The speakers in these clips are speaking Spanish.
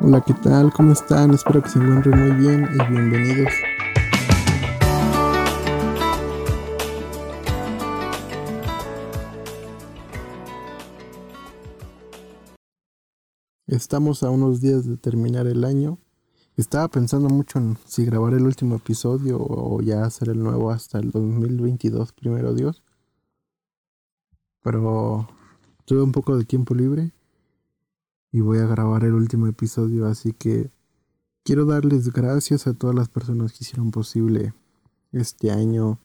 Hola, ¿qué tal? ¿Cómo están? Espero que se encuentren muy bien y bienvenidos. Estamos a unos días de terminar el año. Estaba pensando mucho en si grabar el último episodio o ya hacer el nuevo hasta el 2022, primero Dios. Pero tuve un poco de tiempo libre y voy a grabar el último episodio, así que quiero darles gracias a todas las personas que hicieron posible este año,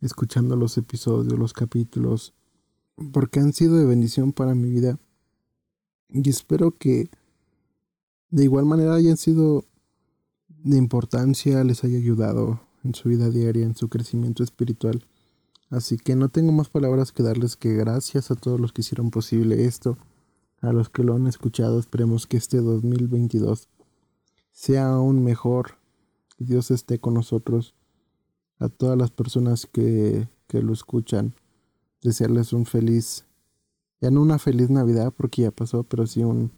escuchando los episodios, los capítulos, porque han sido de bendición para mi vida. Y espero que de igual manera hayan sido de importancia, les haya ayudado en su vida diaria, en su crecimiento espiritual. Así que no tengo más palabras que darles que gracias a todos los que hicieron posible esto a los que lo han escuchado, esperemos que este 2022 sea aún mejor. Dios esté con nosotros. A todas las personas que, que lo escuchan, desearles un feliz, ya no una feliz Navidad porque ya pasó, pero sí un,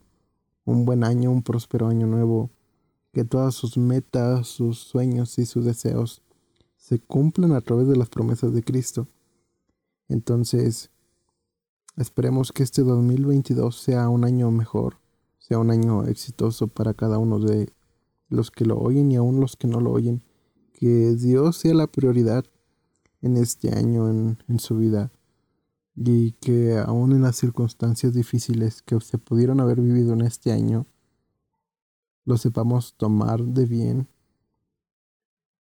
un buen año, un próspero año nuevo. Que todas sus metas, sus sueños y sus deseos se cumplan a través de las promesas de Cristo. Entonces, Esperemos que este 2022 sea un año mejor, sea un año exitoso para cada uno de los que lo oyen y aún los que no lo oyen. Que Dios sea la prioridad en este año en, su vida y que aún en las circunstancias difíciles que se pudieron haber vivido en este año, lo sepamos tomar de bien,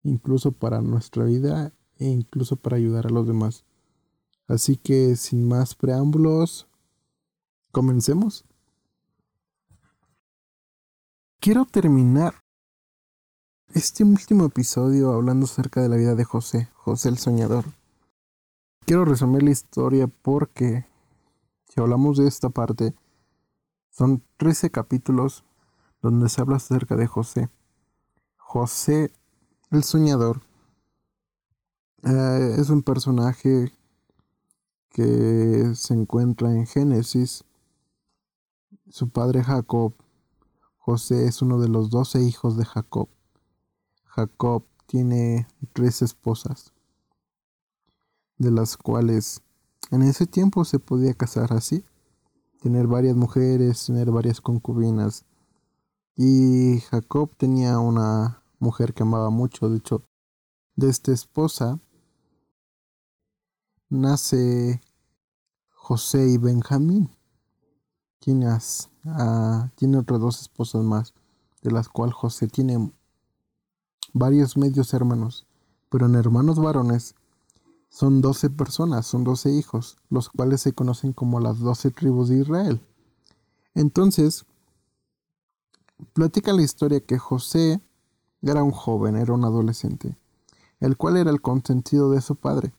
incluso para nuestra vida e incluso para ayudar a los demás. Así que sin más preámbulos, comencemos. Quiero terminar este último episodio hablando acerca de la vida de José, José el Soñador. Quiero resumir la historia porque si hablamos de esta parte, son 13 capítulos donde se habla acerca de José. José el Soñador eh, es un personaje que se encuentra en Génesis. Su padre Jacob, José es uno de los doce hijos de Jacob. Jacob tiene tres esposas, de las cuales en ese tiempo se podía casar así, tener varias mujeres, tener varias concubinas. Y Jacob tenía una mujer que amaba mucho, de hecho, de esta esposa nace José y Benjamín. Tiene, tiene otras dos esposas más, de las cuales José tiene varios medios hermanos, pero en hermanos varones son doce personas, son doce hijos, los cuales se conocen como las doce tribus de Israel. Entonces, platica la historia que José era un joven, era un adolescente, el cual era el consentido de su padre.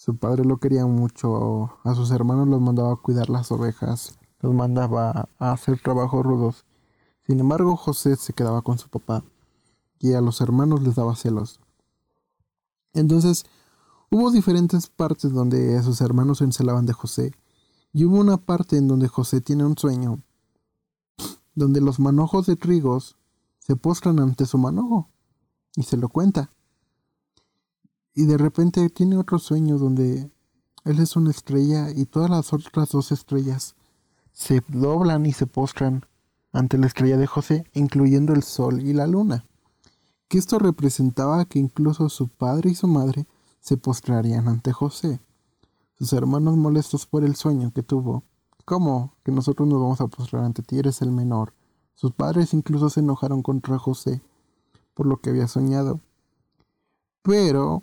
Su padre lo quería mucho, a sus hermanos los mandaba a cuidar las ovejas, los mandaba a hacer trabajos rudos. Sin embargo, José se quedaba con su papá y a los hermanos les daba celos. Entonces, hubo diferentes partes donde sus hermanos se encelaban de José y hubo una parte en donde José tiene un sueño, donde los manojos de trigos se postran ante su manojo y se lo cuenta. Y de repente tiene otro sueño donde él es una estrella y todas las otras dos estrellas se doblan y se postran ante la estrella de José, incluyendo el sol y la luna. Que esto representaba que incluso su padre y su madre se postrarían ante José. Sus hermanos molestos por el sueño que tuvo. ¿Cómo que nosotros nos vamos a postrar ante ti? Eres el menor. Sus padres incluso se enojaron contra José por lo que había soñado. Pero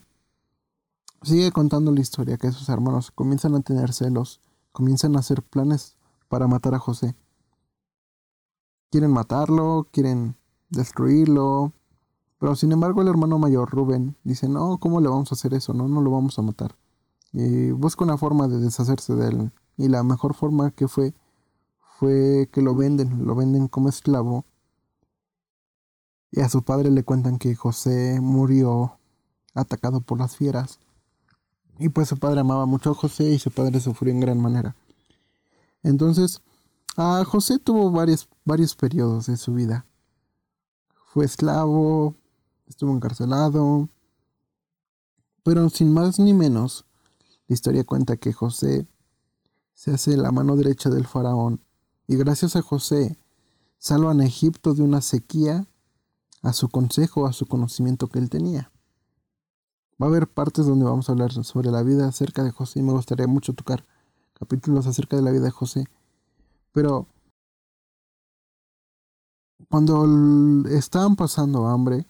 Sigue contando la historia que sus hermanos comienzan a tener celos, comienzan a hacer planes para matar a José. Quieren matarlo, quieren destruirlo, pero sin embargo el hermano mayor, Rubén, dice, no, ¿cómo le vamos a hacer eso? No, no lo vamos a matar. Y busca una forma de deshacerse de él. Y la mejor forma que fue fue que lo venden, lo venden como esclavo. Y a su padre le cuentan que José murió atacado por las fieras. Y pues su padre amaba mucho a José y su padre sufrió en gran manera. Entonces, a José tuvo varias varios periodos de su vida. Fue esclavo, estuvo encarcelado, pero sin más ni menos, la historia cuenta que José se hace la mano derecha del faraón y gracias a José salvan a Egipto de una sequía a su consejo, a su conocimiento que él tenía. Va a haber partes donde vamos a hablar sobre la vida acerca de José y me gustaría mucho tocar capítulos acerca de la vida de José. Pero cuando estaban pasando hambre,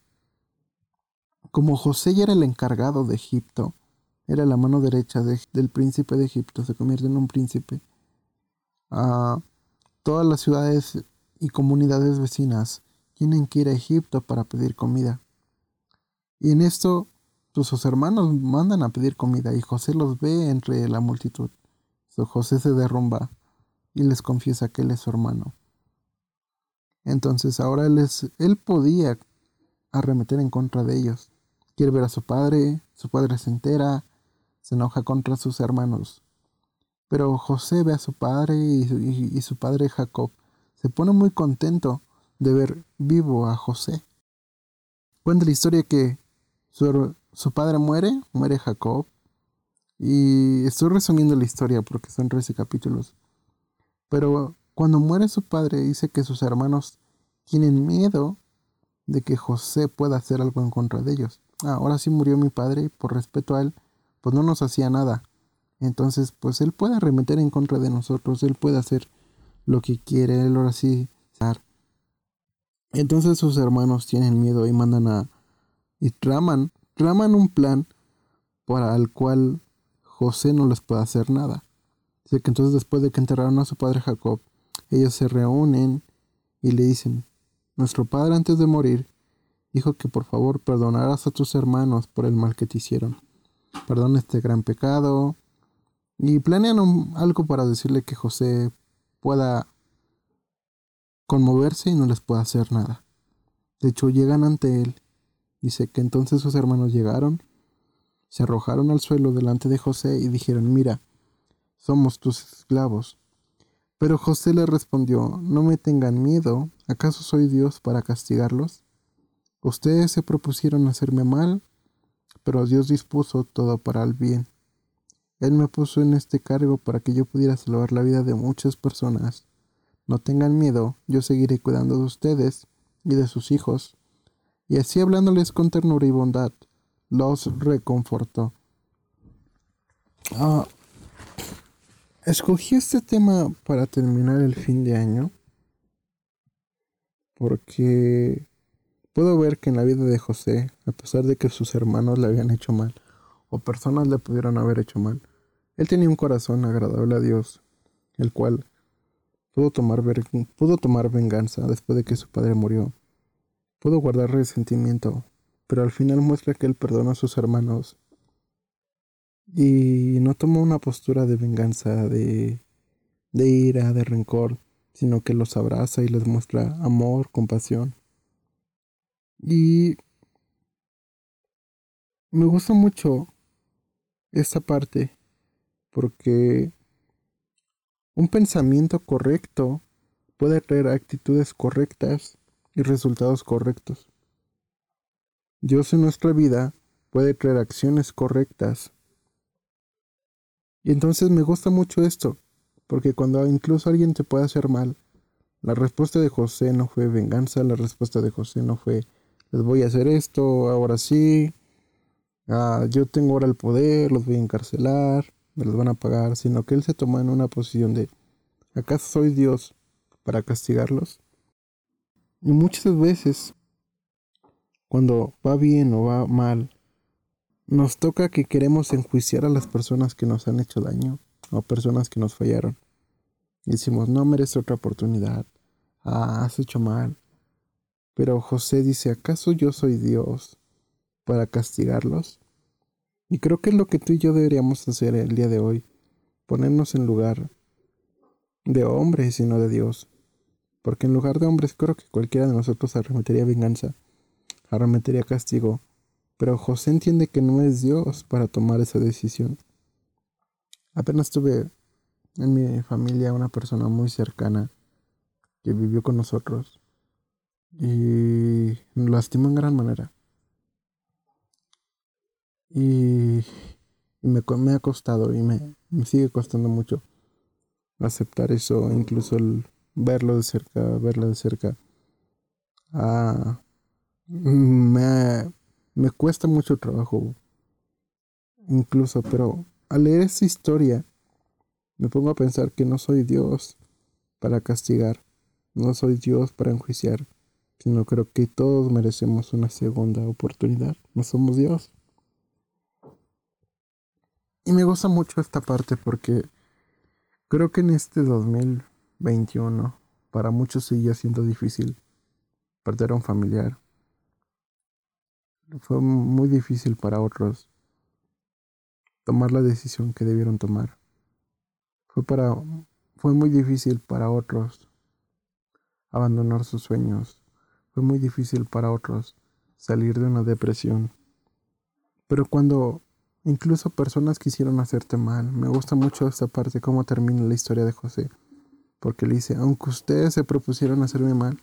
como José ya era el encargado de Egipto, era la mano derecha del príncipe de Egipto, se convierte en un príncipe. todas las ciudades y comunidades vecinas tienen que ir a Egipto para pedir comida. Y en esto sus hermanos mandan a pedir comida y José los ve entre la multitud. José se derrumba y les confiesa que él es su hermano. Entonces ahora él, él podía arremeter en contra de ellos. Quiere ver a su padre, su padre se entera, se enoja contra sus hermanos. Pero José ve a su padre y, su padre Jacob se pone muy contento de ver vivo a José. Cuenta la historia que su, su padre muere, muere Jacob, y estoy resumiendo la historia porque son 13 capítulos. Pero cuando muere su padre dice que sus hermanos tienen miedo de que José pueda hacer algo en contra de ellos. Ah, ahora sí murió mi padre y por respeto a él pues no nos hacía nada. Entonces, pues él puede arremeter en contra de nosotros, él puede hacer lo que quiere, él ahora sí. Entonces sus hermanos tienen miedo y mandan a... y traman, traman un plan para el cual José no les puede hacer nada. Así que entonces después de que enterraron a su padre Jacob, ellos se reúnen y le dicen, nuestro padre antes de morir dijo que por favor perdonaras a tus hermanos por el mal que te hicieron perdona este gran pecado. Y planean algo para decirle que José pueda conmoverse y no les pueda hacer nada. De hecho, llegan ante él. Dice que entonces sus hermanos llegaron, se arrojaron al suelo delante de José y dijeron, mira, somos tus esclavos. Pero José le respondió, no me tengan miedo, ¿acaso soy Dios para castigarlos? Ustedes se propusieron hacerme mal pero Dios dispuso todo para el bien. Él me puso en este cargo para que yo pudiera salvar la vida de muchas personas. No tengan miedo, yo seguiré cuidando de ustedes y de sus hijos. Y así hablándoles con ternura y bondad, los reconfortó. Ah, escogí este tema para terminar el fin de año porque Puedo ver que en la vida de José, a pesar de que sus hermanos le habían hecho mal, o personas le pudieron haber hecho mal, él tenía un corazón agradable a Dios, el cual pudo tomar, pudo tomar venganza después de que su padre murió. Pudo guardar resentimiento, pero al final muestra que él perdonó a sus hermanos y no tomó una postura de venganza, de, de ira, de rencor, sino que los abraza y les muestra amor, compasión. Y me gusta mucho esta parte porque un pensamiento correcto puede traer actitudes correctas y resultados correctos. Dios en nuestra vida puede traer acciones correctas. Y entonces me gusta mucho esto, porque cuando incluso alguien te puede hacer mal, la respuesta de José no fue venganza, la respuesta de José no fue les voy a hacer esto, ahora sí, ah, yo tengo ahora el poder, los voy a encarcelar, me los van a pagar, sino que él se toma en una posición de, ¿acaso soy Dios para castigarlos? Y muchas veces, cuando va bien o va mal, nos toca que queremos enjuiciar a las personas que nos han hecho daño o personas que nos fallaron. Y decimos, no merece otra oportunidad. Ah, has hecho mal. Pero José dice, ¿acaso yo soy Dios para castigarlos? Y creo que es lo que tú y yo deberíamos hacer el día de hoy, ponernos en lugar de hombres y no de Dios. Porque en lugar de hombres creo que cualquiera de nosotros arremetería venganza, arremetería castigo. Pero José entiende que no es Dios para tomar esa decisión. Apenas tuve en mi familia una persona muy cercana que vivió con nosotros y nos lastimó en gran manera. Y, me, ha costado y me, sigue costando mucho aceptar eso, incluso el verlo de cerca, verlo de cerca. Ah, me, me cuesta mucho trabajo, incluso, pero al leer esa historia, me pongo a pensar que no soy Dios para castigar, no soy Dios para enjuiciar, sino creo que todos merecemos una segunda oportunidad. No somos Dios. Y me gusta mucho esta parte porque creo que en este 2021 para muchos sigue siendo difícil perder a un familiar. Fue muy difícil para otros tomar la decisión que debieron tomar. Fue para fue muy difícil para otros abandonar sus sueños. Fue muy difícil para otros salir de una depresión. Pero cuando incluso personas quisieron hacerte mal, me gusta mucho esta parte, cómo termina la historia de José. Porque le dice, aunque ustedes se propusieron hacerme mal,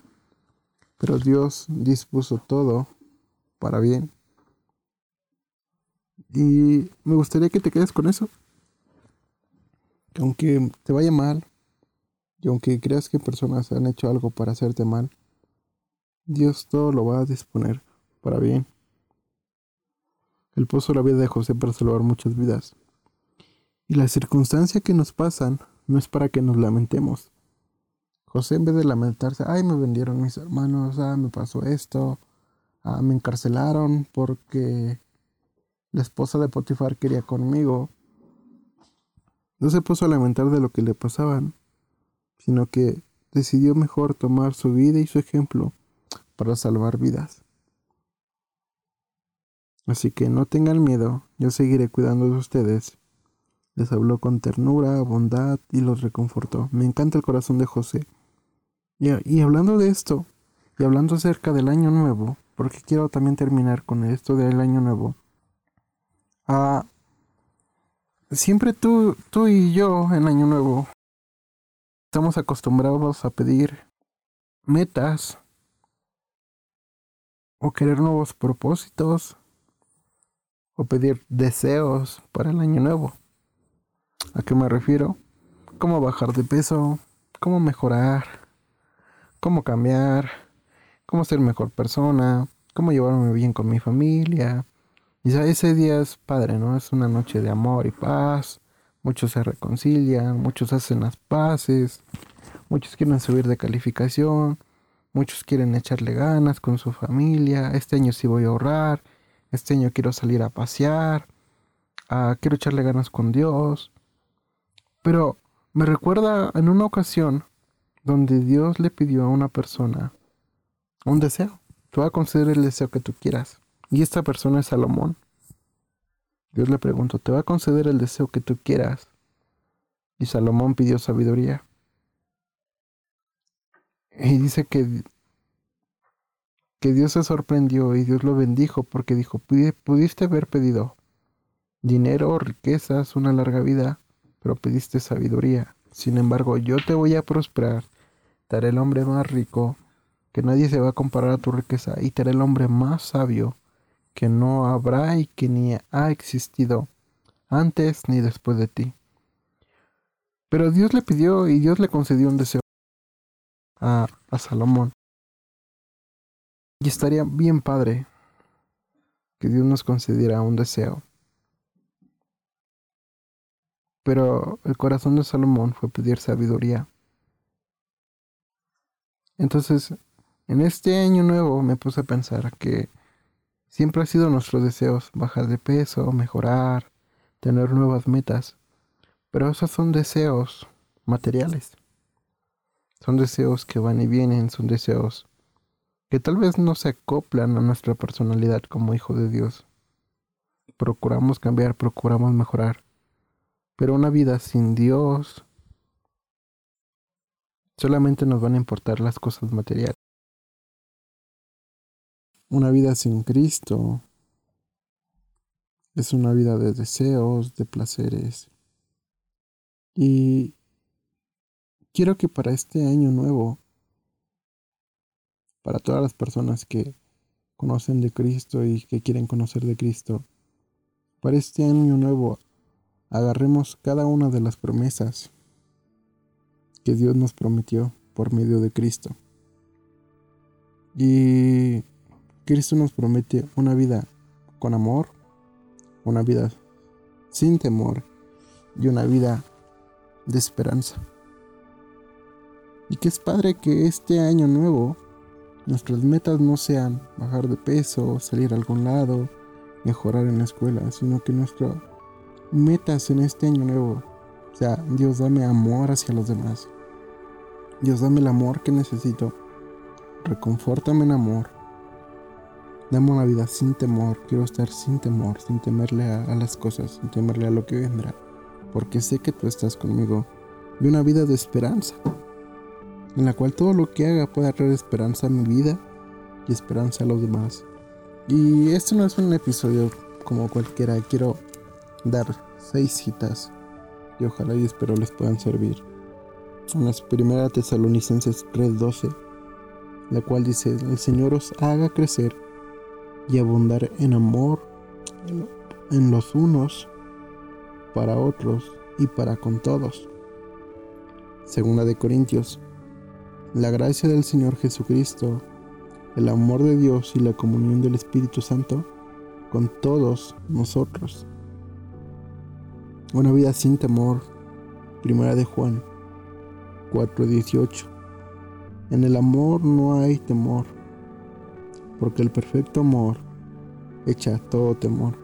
pero Dios dispuso todo para bien. Y me gustaría que te quedes con eso. Que aunque te vaya mal, y aunque creas que personas han hecho algo para hacerte mal, Dios todo lo va a disponer para bien. Él puso la vida de José para salvar muchas vidas. Y las circunstancias que nos pasan no es para que nos lamentemos. José en vez de lamentarse, ay, me vendieron mis hermanos, ah, me pasó esto, ah, me encarcelaron porque la esposa de Potifar quería conmigo. No se puso a lamentar de lo que le pasaban, sino que decidió mejor tomar su vida y su ejemplo para salvar vidas. Así que no tengan miedo, yo seguiré cuidando de ustedes. Les habló con ternura, bondad y los reconfortó. Me encanta el corazón de José. Y, hablando de esto, y hablando acerca del año nuevo, porque quiero también terminar con esto del año nuevo. Ah, siempre tú, tú y yo en año nuevo estamos acostumbrados a pedir metas o querer nuevos propósitos o pedir deseos para el año nuevo. ¿A qué me refiero? Cómo bajar de peso, cómo mejorar, cómo cambiar, cómo ser mejor persona, cómo llevarme bien con mi familia. Y ese día es padre, ¿no? Es una noche de amor y paz, muchos se reconcilian, muchos hacen las paces, muchos quieren subir de calificación, muchos quieren echarle ganas con su familia, este año sí voy a ahorrar, este año quiero salir a pasear, quiero echarle ganas con Dios. Pero me recuerda en una ocasión donde Dios le pidió a una persona un deseo. Tú vas a conceder el deseo que tú quieras. Y esta persona es Salomón. Dios le preguntó, te va a conceder el deseo que tú quieras. Y Salomón pidió sabiduría. Y dice que, que Dios se sorprendió y Dios lo bendijo porque dijo, pudiste haber pedido dinero, riquezas, una larga vida, pero pediste sabiduría. Sin embargo, yo te voy a prosperar, te haré el hombre más rico, que nadie se va a comparar a tu riqueza, y te haré el hombre más sabio que no habrá y que ni ha existido antes ni después de ti. Pero Dios le pidió y Dios le concedió un deseo a, a Salomón. Y estaría bien padre que Dios nos concediera un deseo. Pero el corazón de Salomón fue pedir sabiduría. Entonces, en este año nuevo me puse a pensar que Siempre ha sido nuestro deseo bajar de peso, mejorar, tener nuevas metas. Pero esos son deseos materiales. Son deseos que van y vienen, son deseos que tal vez no se acoplan a nuestra personalidad como hijo de Dios. Procuramos cambiar, procuramos mejorar. Pero una vida sin Dios solamente nos van a importar las cosas materiales. Una vida sin Cristo es una vida de deseos, de placeres. Y quiero que para este año nuevo para todas las personas que conocen de Cristo y que quieren conocer de Cristo. Para este año nuevo, agarremos cada una de las promesas que Dios nos prometió por medio de Cristo. Y Cristo nos promete una vida con amor, una vida sin temor y una vida de esperanza. Y que es padre que este año nuevo nuestras metas no sean bajar de peso, salir a algún lado, mejorar en la escuela, sino que nuestras metas en este año nuevo sea, Dios dame amor hacia los demás. Dios dame el amor que necesito. Reconfórtame en amor. Dame una vida sin temor. Quiero estar sin temor, sin temerle a, las cosas, sin temerle a lo que vendrá. Porque sé que tú estás conmigo. Y una vida de esperanza en la cual todo lo que haga pueda traer esperanza a mi vida y esperanza a los demás. Y este no es un episodio como cualquiera, quiero dar seis citas y ojalá y espero les puedan servir. En las primera Tesalonicenses 3:12, la cual dice, el Señor os haga crecer y abundar en amor en los unos para otros y para con todos. Segunda de Corintios la gracia del Señor Jesucristo, el amor de Dios y la comunión del Espíritu Santo con todos nosotros. Una vida sin temor. Primera de Juan 4:18. En el amor no hay temor, porque el perfecto amor echa todo temor.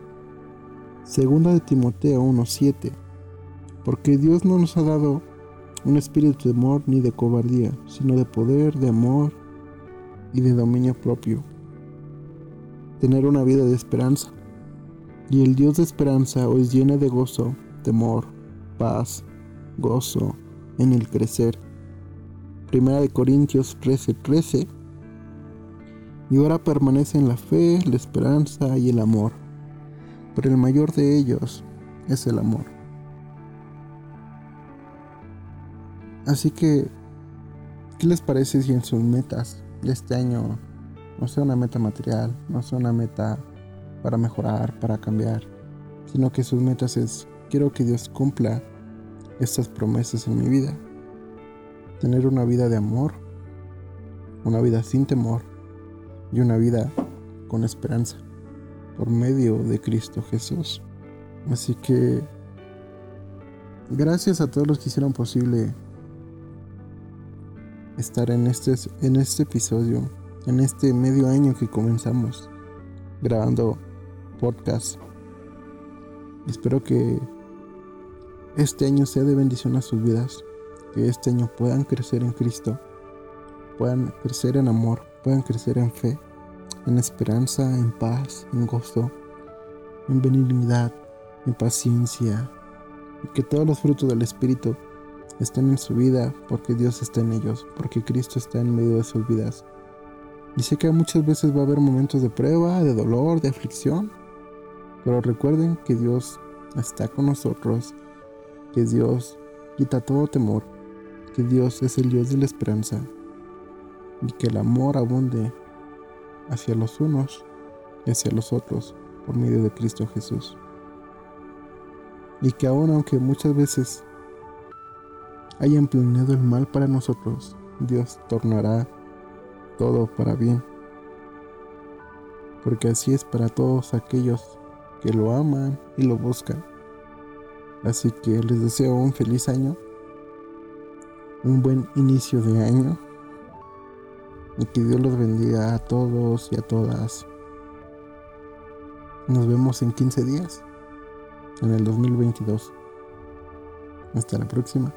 Segunda de Timoteo 1:7. Porque Dios no nos ha dado un espíritu de amor ni de cobardía, sino de poder, de amor y de dominio propio. Tener una vida de esperanza. Y el Dios de esperanza os llena de gozo, temor, paz, gozo en el crecer. Primera de Corintios 13:13. 13. Y ahora permanece en la fe, la esperanza y el amor. Pero el mayor de ellos es el amor. Así que, ¿qué les parece si en sus metas de este año no sea una meta material, no sea una meta para mejorar, para cambiar, sino que sus metas es, quiero que Dios cumpla estas promesas en mi vida. Tener una vida de amor, una vida sin temor y una vida con esperanza por medio de Cristo Jesús. Así que gracias a todos los que hicieron posible estar en este, en este episodio, en este medio año que comenzamos grabando podcast. Espero que este año sea de bendición a sus vidas, que este año puedan crecer en Cristo, puedan crecer en amor, puedan crecer en fe, en esperanza, en paz, en gozo, en benignidad, en paciencia, y que todos los frutos del Espíritu estén en su vida porque Dios está en ellos, porque Cristo está en medio de sus vidas. Y sé que muchas veces va a haber momentos de prueba, de dolor, de aflicción, pero recuerden que Dios está con nosotros, que Dios quita todo temor, que Dios es el Dios de la esperanza y que el amor abunde hacia los unos y hacia los otros por medio de Cristo Jesús. Y que aún aunque muchas veces hayan planeado el mal para nosotros, Dios tornará todo para bien. Porque así es para todos aquellos que lo aman y lo buscan. Así que les deseo un feliz año, un buen inicio de año y que Dios los bendiga a todos y a todas. Nos vemos en 15 días, en el 2022. Hasta la próxima.